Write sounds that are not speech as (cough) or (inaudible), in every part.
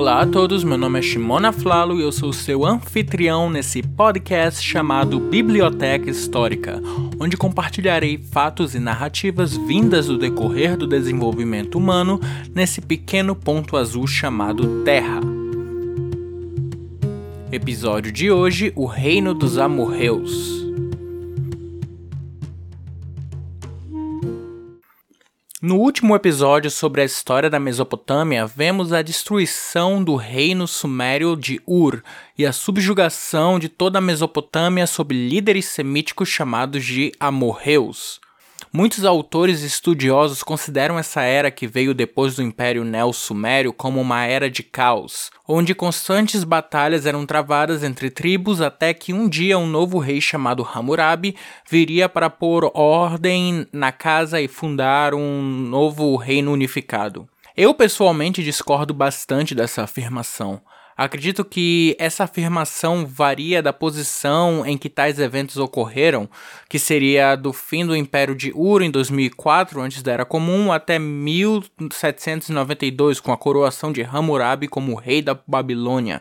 Olá a todos, meu nome é Shimona Flalo e eu sou seu anfitrião nesse podcast chamado Biblioteca Histórica, onde compartilharei fatos e narrativas vindas do decorrer do desenvolvimento humano nesse pequeno ponto azul chamado Terra. Episódio de hoje: O Reino dos Amorreus. No último episódio sobre a história da Mesopotâmia, vemos a destruição do reino sumério de Ur e a subjugação de toda a Mesopotâmia sob líderes semíticos chamados de amorreus. Muitos autores estudiosos consideram essa era que veio depois do Império Neo-Sumério como uma era de caos, onde constantes batalhas eram travadas entre tribos até que um dia um novo rei chamado Hammurabi viria para pôr ordem na casa e fundar um novo reino unificado. Eu pessoalmente discordo bastante dessa afirmação. Acredito que essa afirmação varia da posição em que tais eventos ocorreram, que seria do fim do Império de Ur em 2004, antes da Era Comum, até 1792, com a coroação de Hammurabi como rei da Babilônia.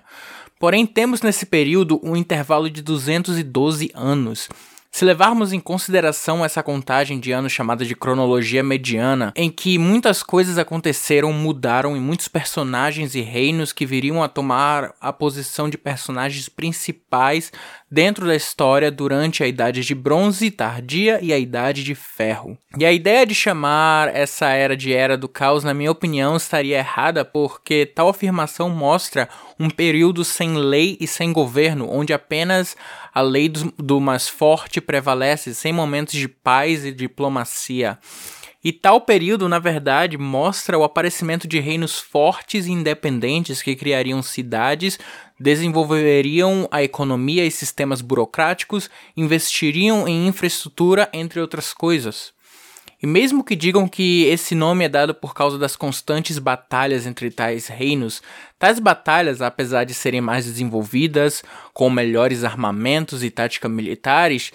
Porém, temos nesse período um intervalo de 212 anos, se levarmos em consideração essa contagem de anos chamada de cronologia mediana, em que muitas coisas aconteceram, mudaram e muitos personagens e reinos que viriam a tomar a posição de personagens principais dentro da história durante a Idade de Bronze Tardia e a Idade de Ferro. E a ideia de chamar essa era de Era do Caos, na minha opinião, estaria errada porque tal afirmação mostra um período sem lei e sem governo, onde apenas a lei do, do mais forte prevalece, sem momentos de paz e diplomacia. E tal período, na verdade, mostra o aparecimento de reinos fortes e independentes que criariam cidades, desenvolveriam a economia e sistemas burocráticos, investiriam em infraestrutura, entre outras coisas. E mesmo que digam que esse nome é dado por causa das constantes batalhas entre tais reinos, tais batalhas, apesar de serem mais desenvolvidas, com melhores armamentos e táticas militares,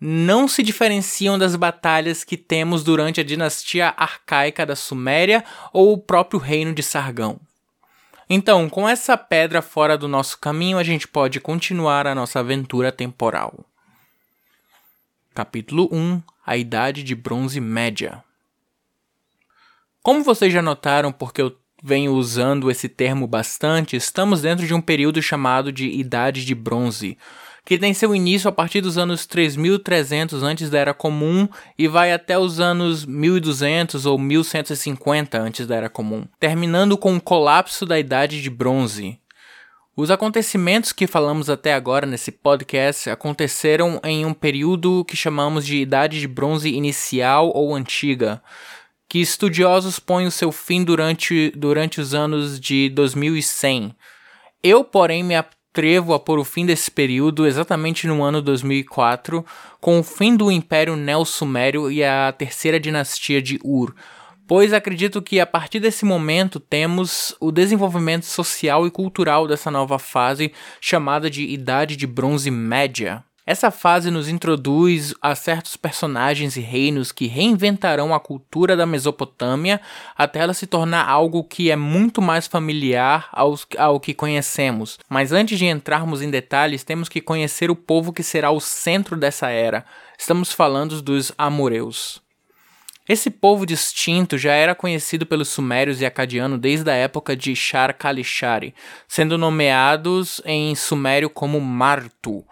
não se diferenciam das batalhas que temos durante a dinastia arcaica da Suméria ou o próprio reino de Sargão. Então, com essa pedra fora do nosso caminho, a gente pode continuar a nossa aventura temporal. Capítulo 1 A Idade de Bronze Média Como vocês já notaram, porque eu venho usando esse termo bastante, estamos dentro de um período chamado de Idade de Bronze, que tem seu início a partir dos anos 3300 antes da Era Comum e vai até os anos 1200 ou 1150 antes da Era Comum, terminando com o colapso da Idade de Bronze. Os acontecimentos que falamos até agora nesse podcast aconteceram em um período que chamamos de Idade de Bronze Inicial ou Antiga, que estudiosos põem o seu fim durante, durante os anos de 2100. Eu, porém, me atrevo a pôr o fim desse período exatamente no ano 2004, com o fim do Império Neo-Sumério e a terceira dinastia de Ur pois acredito que a partir desse momento temos o desenvolvimento social e cultural dessa nova fase chamada de Idade de Bronze Média. Essa fase nos introduz a certos personagens e reinos que reinventarão a cultura da Mesopotâmia até ela se tornar algo que é muito mais familiar aos, ao que conhecemos. Mas antes de entrarmos em detalhes, temos que conhecer o povo que será o centro dessa era. Estamos falando dos amoreus. Esse povo distinto já era conhecido pelos sumérios e acadianos desde a época de Shar Kalishari, sendo nomeados em sumério como Martu.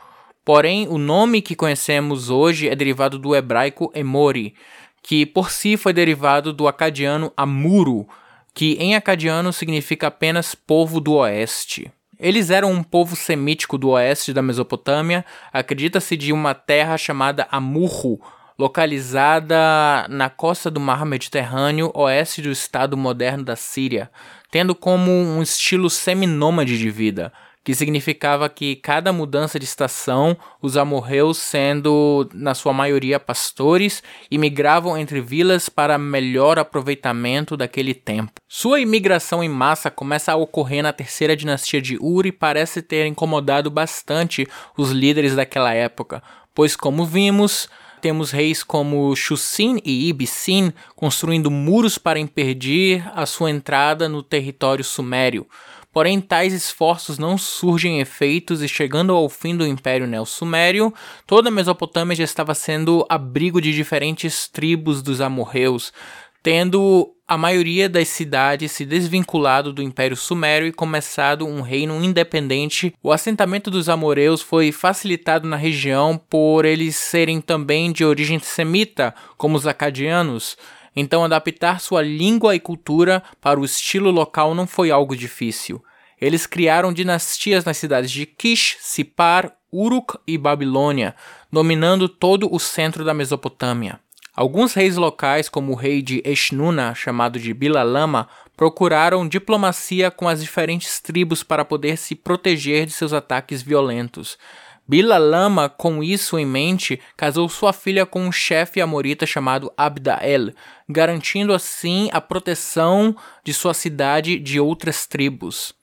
Porém, o nome que conhecemos hoje é derivado do hebraico Emori, que por si foi derivado do acadiano Amuru, que em acadiano significa apenas povo do oeste. Eles eram um povo semítico do oeste da Mesopotâmia, acredita-se de uma terra chamada Amurru, localizada na costa do mar Mediterrâneo, oeste do estado moderno da Síria, tendo como um estilo seminômade de vida, que significava que cada mudança de estação, os amorreus, sendo na sua maioria pastores, imigravam entre vilas para melhor aproveitamento daquele tempo. Sua imigração em massa começa a ocorrer na terceira dinastia de Uri e parece ter incomodado bastante os líderes daquela época, pois como vimos, temos reis como Shusin e Ibsin construindo muros para impedir a sua entrada no território sumério. Porém, tais esforços não surgem efeitos e chegando ao fim do Império Neo-Sumério, toda a Mesopotâmia já estava sendo abrigo de diferentes tribos dos amorreus, tendo a maioria das cidades se desvinculado do Império Sumério e começado um reino independente. O assentamento dos amoreus foi facilitado na região por eles serem também de origem semita, como os acadianos. Então, adaptar sua língua e cultura para o estilo local não foi algo difícil. Eles criaram dinastias nas cidades de Kish, Sipar, Uruk e Babilônia, dominando todo o centro da Mesopotâmia. Alguns reis locais, como o rei de Eshnuna, chamado de Bilalama, procuraram diplomacia com as diferentes tribos para poder se proteger de seus ataques violentos. Bilalama, com isso em mente, casou sua filha com um chefe amorita chamado Abdael, garantindo assim a proteção de sua cidade de outras tribos.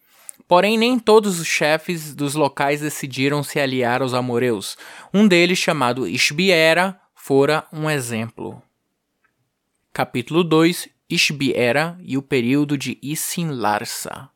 Porém, nem todos os chefes dos locais decidiram se aliar aos amoreus. Um deles, chamado Ishbiera, fora um exemplo. Capítulo 2 Ishbiera e o período de Isin Larsa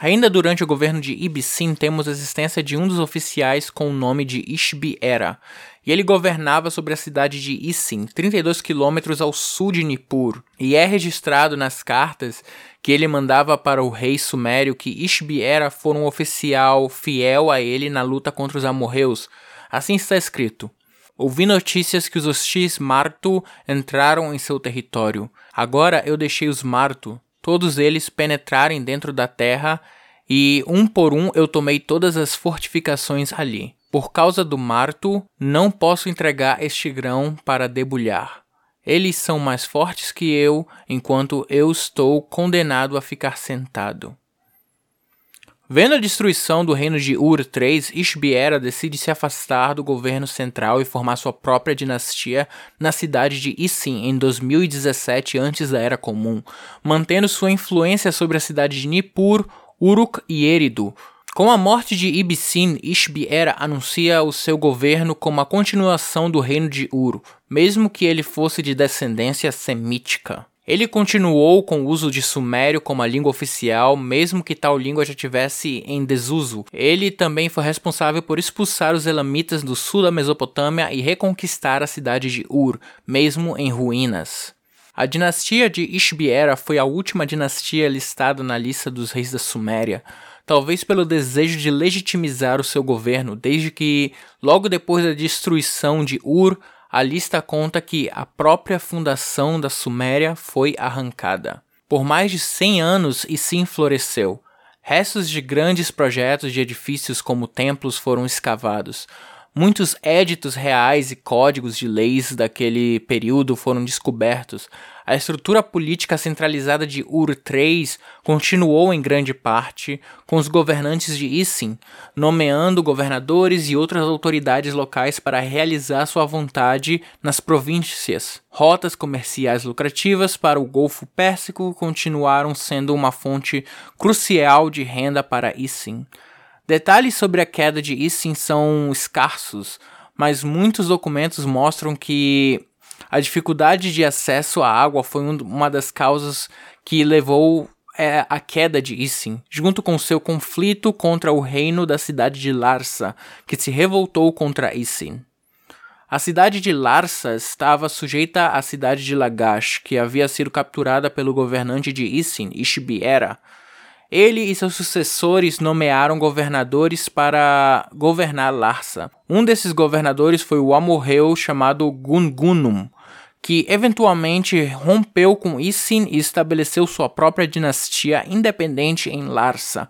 Ainda durante o governo de Ibicin, temos a existência de um dos oficiais com o nome de Ishbi-Era, e ele governava sobre a cidade de Isin, 32 quilômetros ao sul de Nippur, e é registrado nas cartas que ele mandava para o rei sumério que Ishbi-Era fora um oficial fiel a ele na luta contra os amorreus. Assim está escrito. Ouvi notícias que os hostis Martu entraram em seu território. Agora eu deixei os Martu, todos eles penetrarem dentro da terra, e um por um eu tomei todas as fortificações ali. Por causa do marto, não posso entregar este grão para debulhar. Eles são mais fortes que eu, enquanto eu estou condenado a ficar sentado. Vendo a destruição do reino de Ur III, Ishbiera decide se afastar do governo central e formar sua própria dinastia na cidade de Isin em 2017 antes da Era Comum, mantendo sua influência sobre a cidade de Nippur, Uruk e Eridu. Com a morte de Ibicin, Ishbiera anuncia o seu governo como a continuação do reino de Ur, mesmo que ele fosse de descendência semítica. Ele continuou com o uso de sumério como a língua oficial, mesmo que tal língua já tivesse em desuso. Ele também foi responsável por expulsar os elamitas do sul da Mesopotâmia e reconquistar a cidade de Ur, mesmo em ruínas. A dinastia de Ishbiera foi a última dinastia listada na lista dos reis da Suméria, talvez pelo desejo de legitimizar o seu governo, desde que, logo depois da destruição de Ur, a lista conta que a própria fundação da Suméria foi arrancada. Por mais de 100 anos e sim floresceu. Restos de grandes projetos de edifícios como templos foram escavados. Muitos éditos reais e códigos de leis daquele período foram descobertos. A estrutura política centralizada de Ur III continuou em grande parte, com os governantes de Isin nomeando governadores e outras autoridades locais para realizar sua vontade nas províncias. Rotas comerciais lucrativas para o Golfo Pérsico continuaram sendo uma fonte crucial de renda para Isin. Detalhes sobre a queda de Issin são escassos, mas muitos documentos mostram que a dificuldade de acesso à água foi uma das causas que levou é, à queda de Issin, junto com seu conflito contra o reino da cidade de Larsa, que se revoltou contra Issin. A cidade de Larsa estava sujeita à cidade de Lagash, que havia sido capturada pelo governante de Issin, Ishbiera, ele e seus sucessores nomearam governadores para governar Larsa. Um desses governadores foi o amorreu chamado Gungunum, que eventualmente rompeu com Isin e estabeleceu sua própria dinastia independente em Larsa.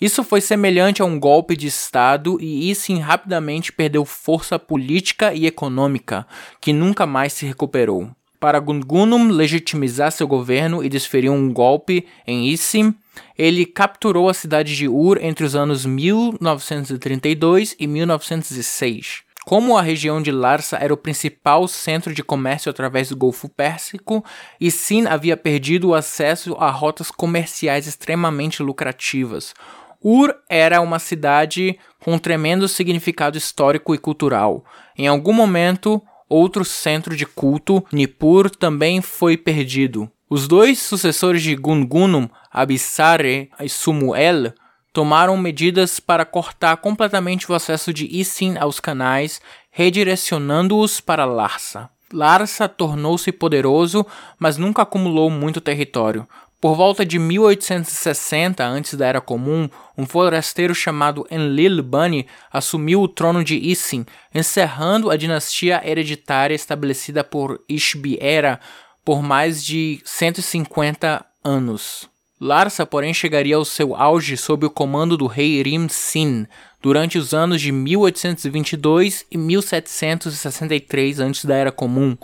Isso foi semelhante a um golpe de Estado e Isin rapidamente perdeu força política e econômica, que nunca mais se recuperou. Para Gungunum legitimizar seu governo e desferir um golpe em Isin, ele capturou a cidade de Ur entre os anos 1932 e 1906. Como a região de Larsa era o principal centro de comércio através do Golfo Pérsico, e Sin havia perdido o acesso a rotas comerciais extremamente lucrativas. Ur era uma cidade com um tremendo significado histórico e cultural. Em algum momento, outro centro de culto, Nippur, também foi perdido. Os dois sucessores de Gungunum, Abissare e Sumuel, tomaram medidas para cortar completamente o acesso de Isin aos canais, redirecionando-os para Larsa. Larsa tornou-se poderoso, mas nunca acumulou muito território. Por volta de 1860, antes da Era Comum, um forasteiro chamado Enlil Bani assumiu o trono de Isin, encerrando a dinastia hereditária estabelecida por Ishbi-Era por mais de 150 anos. Larsa, porém, chegaria ao seu auge sob o comando do rei Rim-Sin durante os anos de 1822 e 1763 antes da Era Comum,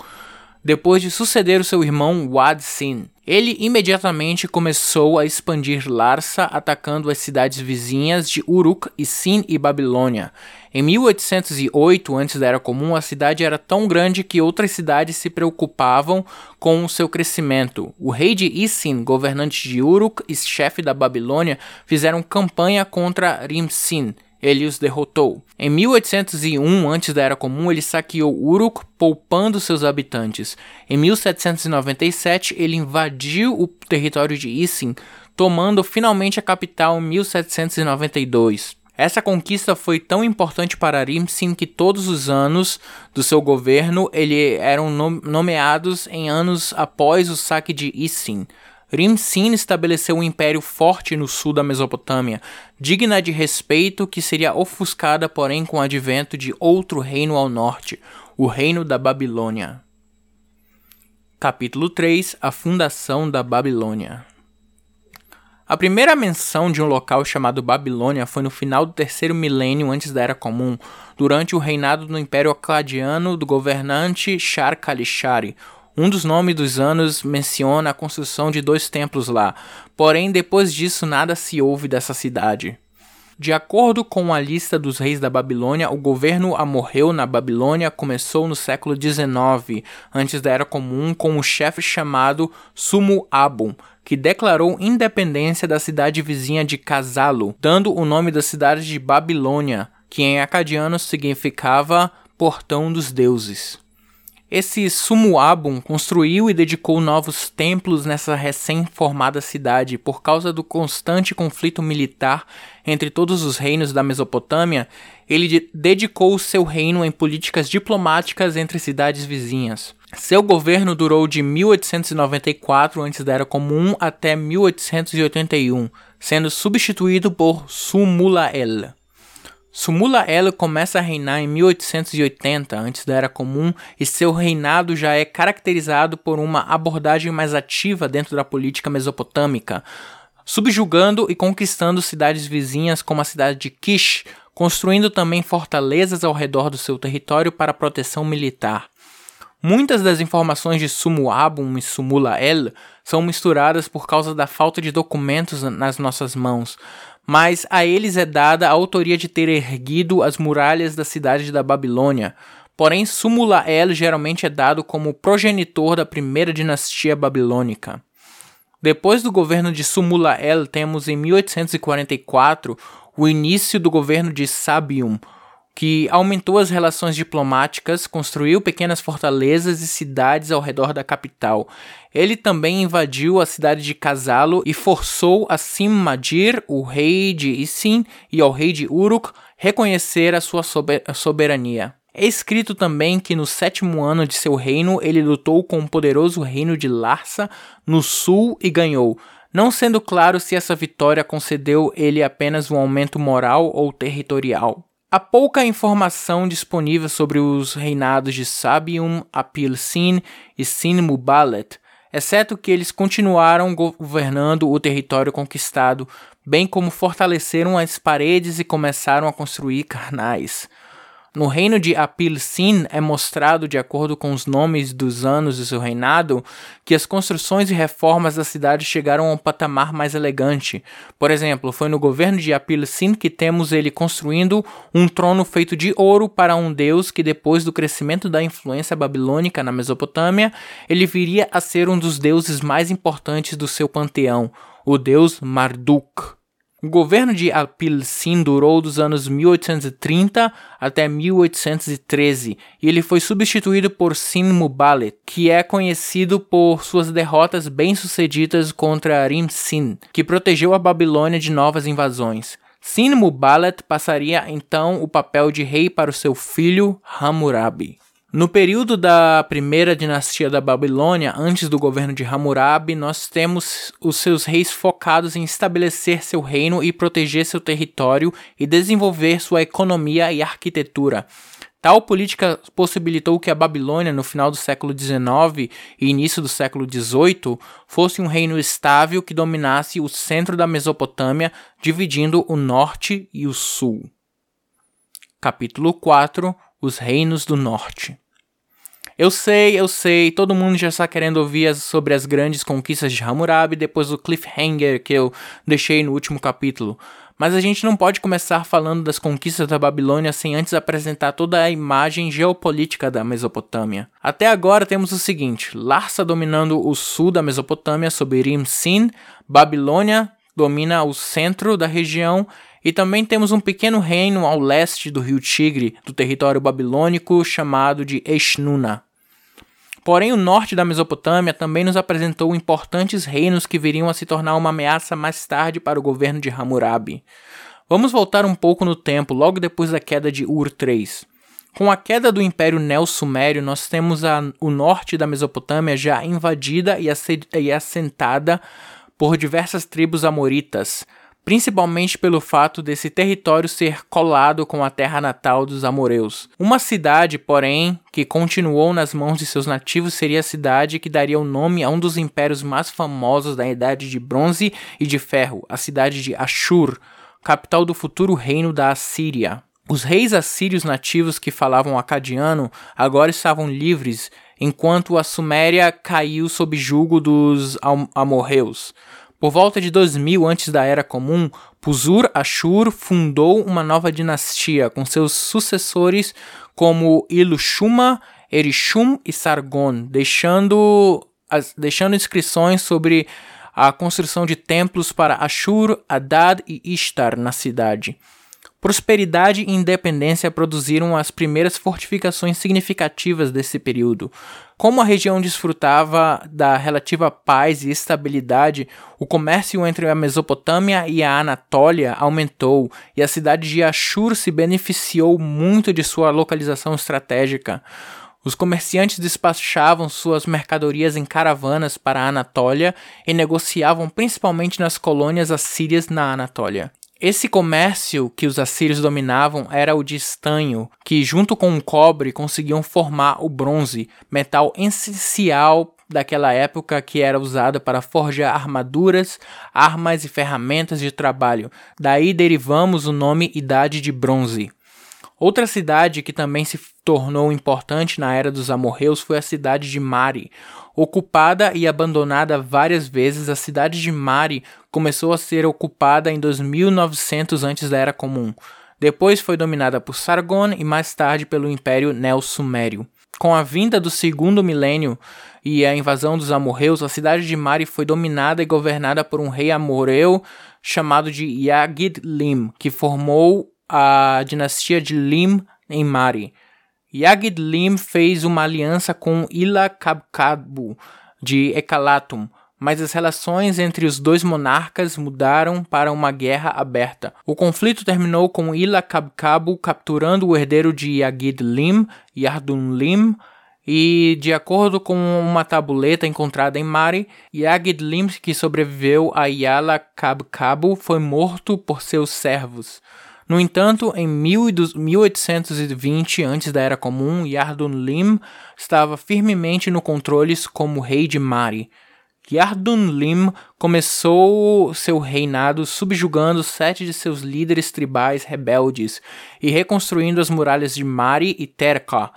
depois de suceder o seu irmão Wad-Sin. Ele imediatamente começou a expandir Larsa, atacando as cidades vizinhas de Uruk, Sin e Babilônia. Em 1808, antes da Era Comum, a cidade era tão grande que outras cidades se preocupavam com o seu crescimento. O rei de Isin, governante de Uruk e chefe da Babilônia, fizeram campanha contra Rim-Sin, ele os derrotou. Em 1801, antes da Era Comum, ele saqueou Uruk, poupando seus habitantes. Em 1797, ele invadiu o território de Isin, tomando finalmente a capital em 1792. Essa conquista foi tão importante para Rimsin que todos os anos do seu governo ele eram nomeados em anos após o saque de Isin. Rim-Sin estabeleceu um império forte no sul da Mesopotâmia, digna de respeito que seria ofuscada, porém, com o advento de outro reino ao norte, o reino da Babilônia. Capítulo 3 A fundação da Babilônia a primeira menção de um local chamado Babilônia foi no final do terceiro milênio antes da Era Comum, durante o reinado do Império Acadiano do governante Shar-Kalishari, um dos nomes dos anos menciona a construção de dois templos lá, porém depois disso nada se ouve dessa cidade. De acordo com a lista dos reis da Babilônia, o governo amorreu na Babilônia começou no século XIX, antes da Era Comum, com um chefe chamado Sumu Abum, que declarou independência da cidade vizinha de Casalo, dando o nome da cidade de Babilônia, que em acadiano significava Portão dos Deuses. Esse Sumuabum construiu e dedicou novos templos nessa recém-formada cidade por causa do constante conflito militar entre todos os reinos da Mesopotâmia. Ele de dedicou seu reino em políticas diplomáticas entre cidades vizinhas. Seu governo durou de 1894 antes da Era Comum até 1881, sendo substituído por Sumulael. Sumula Elo começa a reinar em 1880, antes da Era Comum, e seu reinado já é caracterizado por uma abordagem mais ativa dentro da política mesopotâmica, subjugando e conquistando cidades vizinhas como a cidade de Kish, construindo também fortalezas ao redor do seu território para proteção militar. Muitas das informações de Sumuabum e Sumula-El são misturadas por causa da falta de documentos nas nossas mãos, mas a eles é dada a autoria de ter erguido as muralhas da cidade da Babilônia. Porém, Sumulael geralmente é dado como progenitor da primeira dinastia babilônica. Depois do governo de Sumulael, temos em 1844 o início do governo de Sabium, que aumentou as relações diplomáticas, construiu pequenas fortalezas e cidades ao redor da capital. Ele também invadiu a cidade de Casalo e forçou a Simmadir, o rei de Isin, e ao rei de Uruk reconhecer a sua soberania. É escrito também que no sétimo ano de seu reino ele lutou com o poderoso reino de Larsa no sul e ganhou, não sendo claro se essa vitória concedeu ele apenas um aumento moral ou territorial. Há pouca informação disponível sobre os reinados de Sabium, Apil-Sin e Sin-Mubalet, exceto que eles continuaram governando o território conquistado, bem como fortaleceram as paredes e começaram a construir carnais. No reino de Apil-Sin é mostrado, de acordo com os nomes dos anos de seu reinado, que as construções e reformas da cidade chegaram a um patamar mais elegante. Por exemplo, foi no governo de Apil-Sin que temos ele construindo um trono feito de ouro para um deus que, depois do crescimento da influência babilônica na Mesopotâmia, ele viria a ser um dos deuses mais importantes do seu panteão, o deus Marduk. O governo de Apil-Sin durou dos anos 1830 até 1813 e ele foi substituído por Sin Mubalet, que é conhecido por suas derrotas bem-sucedidas contra Rim-Sin, que protegeu a Babilônia de novas invasões. Sin Mubalet passaria então o papel de rei para o seu filho Hammurabi. No período da primeira dinastia da Babilônia, antes do governo de Hammurabi, nós temos os seus reis focados em estabelecer seu reino e proteger seu território e desenvolver sua economia e arquitetura. Tal política possibilitou que a Babilônia, no final do século XIX e início do século XVIII, fosse um reino estável que dominasse o centro da Mesopotâmia, dividindo o norte e o sul. Capítulo 4 Os Reinos do Norte eu sei, eu sei, todo mundo já está querendo ouvir as, sobre as grandes conquistas de Hammurabi depois do cliffhanger que eu deixei no último capítulo. Mas a gente não pode começar falando das conquistas da Babilônia sem antes apresentar toda a imagem geopolítica da Mesopotâmia. Até agora temos o seguinte: Larsa dominando o sul da Mesopotâmia sob Rim-Sin, Babilônia domina o centro da região e também temos um pequeno reino ao leste do rio Tigre, do território babilônico chamado de Eshnuna. Porém, o norte da Mesopotâmia também nos apresentou importantes reinos que viriam a se tornar uma ameaça mais tarde para o governo de Hammurabi. Vamos voltar um pouco no tempo, logo depois da queda de Ur III. Com a queda do Império Neo-Sumério, nós temos a, o norte da Mesopotâmia já invadida e assentada por diversas tribos amoritas, principalmente pelo fato desse território ser colado com a terra natal dos amoreus. Uma cidade, porém, que continuou nas mãos de seus nativos seria a cidade que daria o nome a um dos impérios mais famosos da Idade de Bronze e de Ferro, a cidade de Ashur, capital do futuro reino da Assíria. Os reis assírios nativos que falavam acadiano agora estavam livres, enquanto a Suméria caiu sob julgo dos amorreus. Por volta de 2000 antes da Era Comum, Puzur Ashur fundou uma nova dinastia com seus sucessores como Ilushuma, Erishum e Sargon, deixando, as, deixando inscrições sobre a construção de templos para Ashur, Adad e Ishtar na cidade. Prosperidade e independência produziram as primeiras fortificações significativas desse período. Como a região desfrutava da relativa paz e estabilidade, o comércio entre a Mesopotâmia e a Anatólia aumentou e a cidade de Ashur se beneficiou muito de sua localização estratégica. Os comerciantes despachavam suas mercadorias em caravanas para a Anatólia e negociavam principalmente nas colônias assírias na Anatólia. Esse comércio que os assírios dominavam era o de estanho, que junto com o cobre conseguiam formar o bronze, metal essencial daquela época que era usado para forjar armaduras, armas e ferramentas de trabalho. Daí derivamos o nome Idade de Bronze. Outra cidade que também se tornou importante na era dos amorreus foi a cidade de Mari. Ocupada e abandonada várias vezes, a cidade de Mari começou a ser ocupada em 2900 antes da Era Comum. Depois foi dominada por Sargon e mais tarde pelo Império Neo-Sumério. Com a vinda do segundo milênio e a invasão dos amorreus, a cidade de Mari foi dominada e governada por um rei amorreu chamado de Yagid-Lim, que formou a dinastia de Lim em Mari. Yagid-Lim fez uma aliança com Ilakabkabu de Ekalatum, mas as relações entre os dois monarcas mudaram para uma guerra aberta. O conflito terminou com Ilakabkabu capturando o herdeiro de Yagid-Lim, Yardun-Lim, e, de acordo com uma tabuleta encontrada em Mari, Yagid-Lim, que sobreviveu a Yala Kabkabu, foi morto por seus servos. No entanto, em 1820, antes da Era Comum, Yardun Lim estava firmemente no controle como rei de Mari. Yardun Lim começou seu reinado subjugando sete de seus líderes tribais rebeldes e reconstruindo as muralhas de Mari e Terka,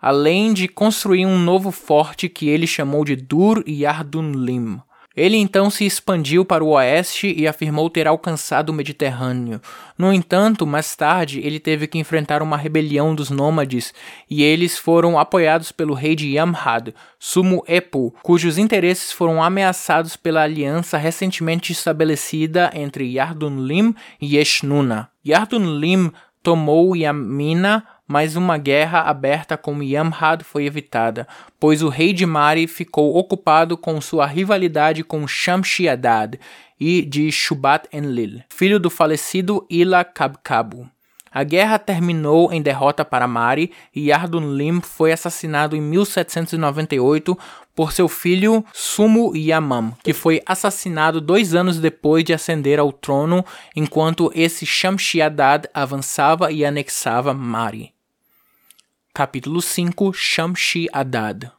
além de construir um novo forte que ele chamou de Dur Yardun Lim. Ele então se expandiu para o oeste e afirmou ter alcançado o Mediterrâneo. No entanto, mais tarde, ele teve que enfrentar uma rebelião dos nômades e eles foram apoiados pelo rei de Yamhad, Sumu Epu, cujos interesses foram ameaçados pela aliança recentemente estabelecida entre Yardun-Lim e Eshnuna. Yardun-Lim tomou Yamina mas uma guerra aberta com Yamhad foi evitada, pois o rei de Mari ficou ocupado com sua rivalidade com Shamshi-Adad e de Shubat-Enlil, filho do falecido Ila Kabkabu. A guerra terminou em derrota para Mari e Lim foi assassinado em 1798 por seu filho Sumu Yamam, que foi assassinado dois anos depois de ascender ao trono, enquanto esse Shamshi-Adad avançava e anexava Mari. Capítulo 5 Shamshi-Adad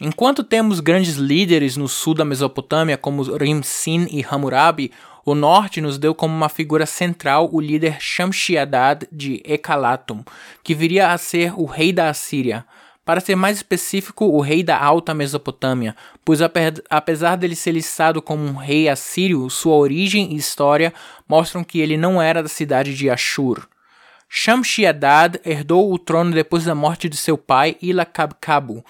Enquanto temos grandes líderes no sul da Mesopotâmia, como Rim-Sin e Hammurabi, o norte nos deu como uma figura central o líder Shamshi-Adad de Ekalatum, que viria a ser o rei da Assíria. Para ser mais específico, o rei da Alta Mesopotâmia, pois apesar dele ser listado como um rei assírio, sua origem e história mostram que ele não era da cidade de Ashur. Shamshi-Adad herdou o trono depois da morte de seu pai Ilakabkabu.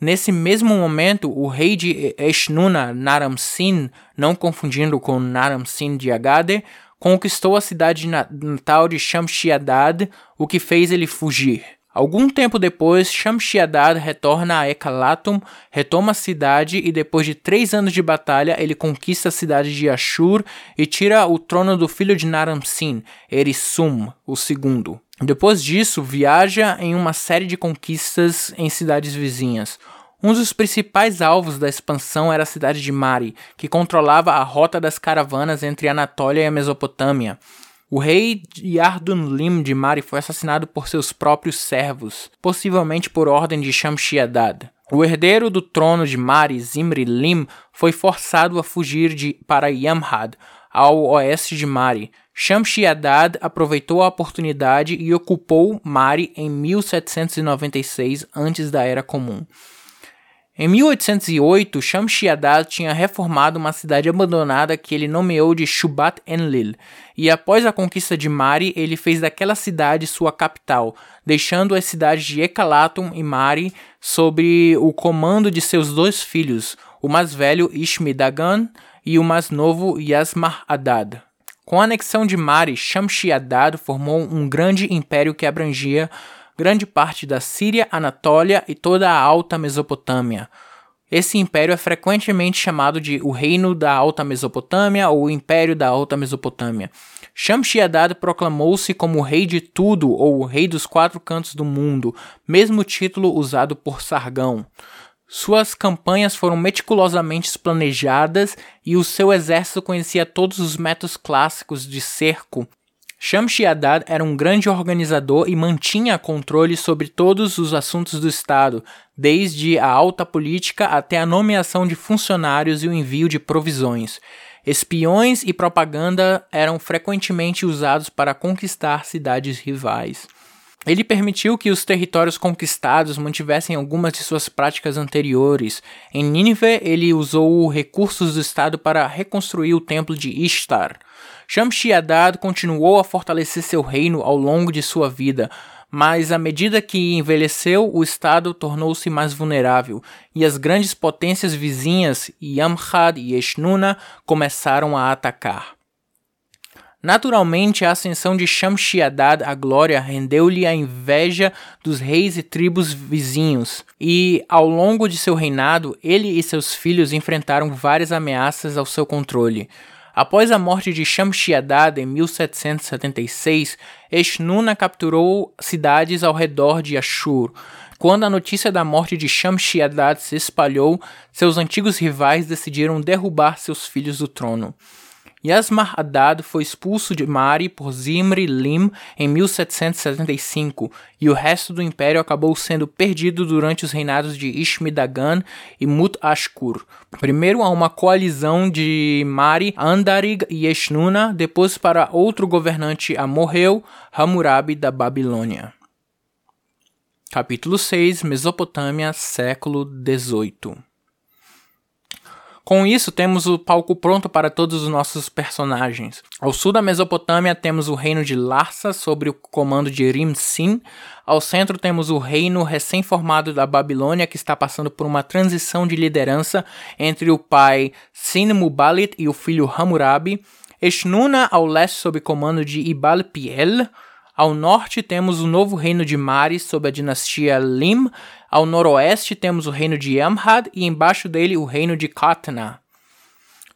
Nesse mesmo momento, o rei de Eshnuna, Naram-Sin, não confundindo com Naram-Sin de Agade, conquistou a cidade natal de Shamshi-Adad, o que fez ele fugir. Algum tempo depois, Shamshi-Adad retorna a Ekalatum, retoma a cidade e depois de três anos de batalha, ele conquista a cidade de Ashur e tira o trono do filho de Naram-Sin, Erisum, o segundo. Depois disso, viaja em uma série de conquistas em cidades vizinhas. Um dos principais alvos da expansão era a cidade de Mari, que controlava a rota das caravanas entre Anatólia e a Mesopotâmia. O rei Yardun-Lim de Mari foi assassinado por seus próprios servos, possivelmente por ordem de Shamshi-Adad. O herdeiro do trono de Mari, Zimri-Lim, foi forçado a fugir de, para Yamhad, ao oeste de Mari. Shamshi-Adad aproveitou a oportunidade e ocupou Mari em 1796 antes da Era Comum. Em 1808, Shamshi-Adad tinha reformado uma cidade abandonada que ele nomeou de Shubat-Enlil, e após a conquista de Mari, ele fez daquela cidade sua capital, deixando as cidades de Ekalatum e Mari sob o comando de seus dois filhos, o mais velho Ishmi-Dagan e o mais novo Yasmar-Adad. Com a anexão de Mari, Shamshi-Adad formou um grande império que abrangia grande parte da Síria, Anatólia e toda a Alta Mesopotâmia. Esse império é frequentemente chamado de o Reino da Alta Mesopotâmia ou o Império da Alta Mesopotâmia. Shamshi-Adad proclamou-se como rei de tudo ou o rei dos quatro cantos do mundo, mesmo título usado por Sargão. Suas campanhas foram meticulosamente planejadas e o seu exército conhecia todos os métodos clássicos de cerco Shamshi-Adad era um grande organizador e mantinha controle sobre todos os assuntos do Estado, desde a alta política até a nomeação de funcionários e o envio de provisões. Espiões e propaganda eram frequentemente usados para conquistar cidades rivais. Ele permitiu que os territórios conquistados mantivessem algumas de suas práticas anteriores. Em Nínive, ele usou recursos do Estado para reconstruir o templo de Ishtar. Shamshi-Adad continuou a fortalecer seu reino ao longo de sua vida, mas à medida que envelheceu, o estado tornou-se mais vulnerável e as grandes potências vizinhas, Yamhad e Eshnuna, começaram a atacar. Naturalmente, a ascensão de Shamshi-Adad à glória rendeu-lhe a inveja dos reis e tribos vizinhos, e ao longo de seu reinado, ele e seus filhos enfrentaram várias ameaças ao seu controle. Após a morte de Shamshi-Adad em 1776, Eshnuna capturou cidades ao redor de Ashur. Quando a notícia da morte de Shamshi-Adad se espalhou, seus antigos rivais decidiram derrubar seus filhos do trono. Yasmar-Adad foi expulso de Mari por Zimri-Lim em 1775 e o resto do império acabou sendo perdido durante os reinados de Ishmi-Dagan e Mut-Ashkur. Primeiro a uma coalizão de Mari, Andarig e Eshnuna, depois para outro governante amorreu, Hammurabi da Babilônia. Capítulo 6 Mesopotâmia, século XVIII Com isso, temos o palco pronto para todos os nossos personagens. Ao sul da Mesopotâmia, temos o reino de Larsa, sob o comando de Rim-Sin. Ao centro, temos o reino recém-formado da Babilônia, que está passando por uma transição de liderança entre o pai Sin-Mubalit e o filho Hammurabi. Eshnuna, ao leste, sob comando de Ibal-Piel. Ao norte temos o novo reino de Maris sob a dinastia Lim, ao noroeste temos o reino de Amhad e embaixo dele o reino de Katna.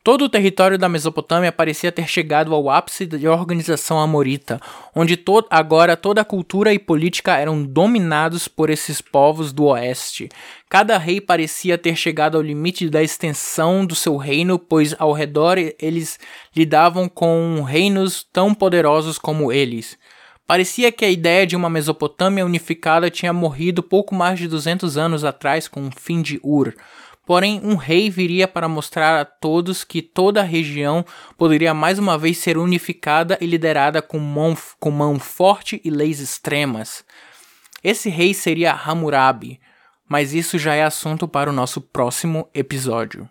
Todo o território da Mesopotâmia parecia ter chegado ao ápice da organização amorita, onde to agora toda a cultura e política eram dominados por esses povos do oeste. Cada rei parecia ter chegado ao limite da extensão do seu reino, pois ao redor eles lidavam com reinos tão poderosos como eles. Parecia que a ideia de uma Mesopotâmia unificada tinha morrido pouco mais de 200 anos atrás com o fim de Ur. Porém, um rei viria para mostrar a todos que toda a região poderia mais uma vez ser unificada e liderada com mão, com mão forte e leis extremas. Esse rei seria Hammurabi, mas isso já é assunto para o nosso próximo episódio.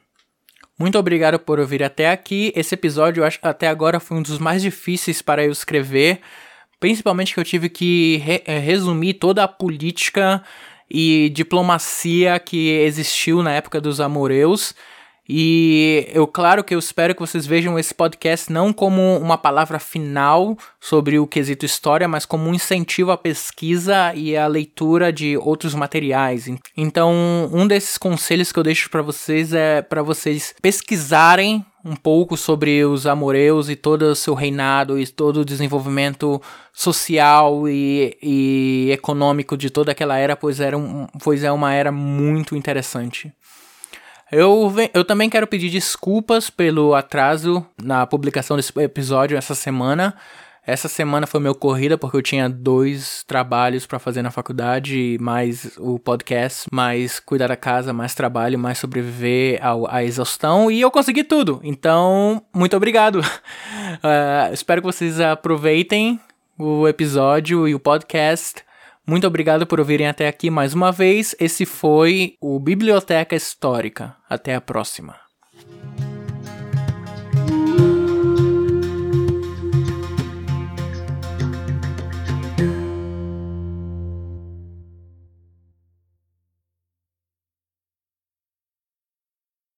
Muito obrigado por ouvir até aqui. Esse episódio, acho, até agora foi um dos mais difíceis para eu escrever Principalmente que eu tive que re eh, resumir toda a política e diplomacia que existiu na época dos amoreus. E eu, claro que eu espero que vocês vejam esse podcast não como uma palavra final sobre o quesito história, mas como um incentivo à pesquisa e à leitura de outros materiais. Então, um desses conselhos que eu deixo para vocês é para vocês pesquisarem um pouco sobre os amoreus e todo o seu reinado e todo o desenvolvimento social e, e econômico de toda aquela era, pois, era um, pois é uma era muito interessante. Eu, eu também quero pedir desculpas pelo atraso na publicação desse episódio essa semana. Essa semana foi meio corrida porque eu tinha dois trabalhos para fazer na faculdade, mais o podcast, mais cuidar da casa, mais trabalho, mais sobreviver ao, à exaustão e eu consegui tudo. Então, muito obrigado. Uh, (laughs) espero que vocês aproveitem o episódio e o podcast. Muito obrigado por ouvirem até aqui mais uma vez. Esse foi o Biblioteca Histórica. Até a próxima.